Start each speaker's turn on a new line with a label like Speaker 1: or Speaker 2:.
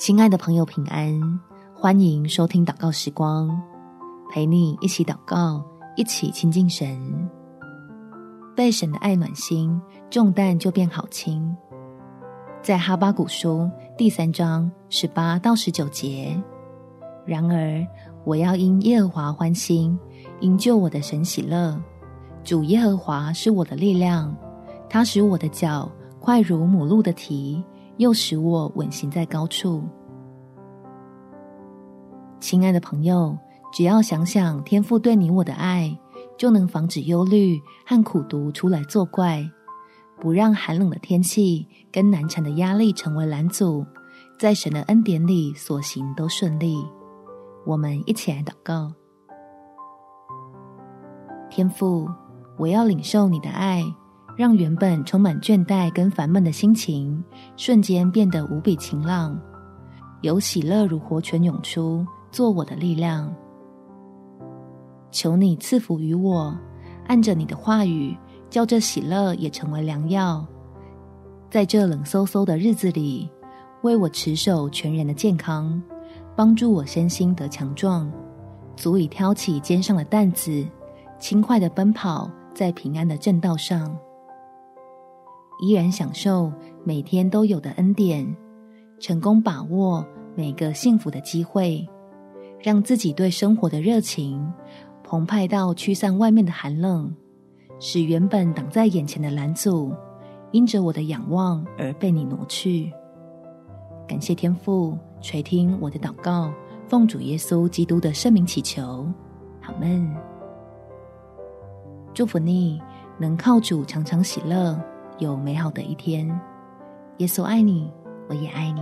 Speaker 1: 亲爱的朋友，平安！欢迎收听祷告时光，陪你一起祷告，一起亲近神。被神的爱暖心，重担就变好轻。在哈巴谷书第三章十八到十九节。然而，我要因耶和华欢心，因救我的神喜乐。主耶和华是我的力量，他使我的脚快如母鹿的蹄。又使我稳行在高处。亲爱的朋友，只要想想天父对你我的爱，就能防止忧虑和苦毒出来作怪，不让寒冷的天气跟难缠的压力成为拦阻，在神的恩典里所行都顺利。我们一起来祷告：天父，我要领受你的爱。让原本充满倦怠跟烦闷的心情，瞬间变得无比晴朗，有喜乐如活泉涌出，做我的力量。求你赐福于我，按着你的话语，叫这喜乐也成为良药。在这冷飕飕的日子里，为我持守全人的健康，帮助我身心得强壮，足以挑起肩上的担子，轻快地奔跑在平安的正道上。依然享受每天都有的恩典，成功把握每个幸福的机会，让自己对生活的热情澎湃到驱散外面的寒冷，使原本挡在眼前的拦阻，因着我的仰望而被你挪去。感谢天父垂听我的祷告，奉主耶稣基督的圣名祈求，阿们。祝福你能靠主常常喜乐。有美好的一天，耶稣爱你，我也爱你。